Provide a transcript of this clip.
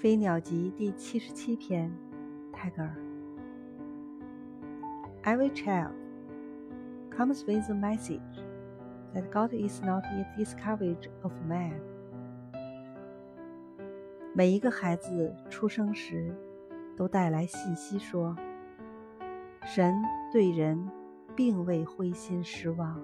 飞鸟集第七十七篇泰戈尔 every child comes with the message that god is not in discovery of man 每一个孩子出生时都带来信息说神对人并未灰心失望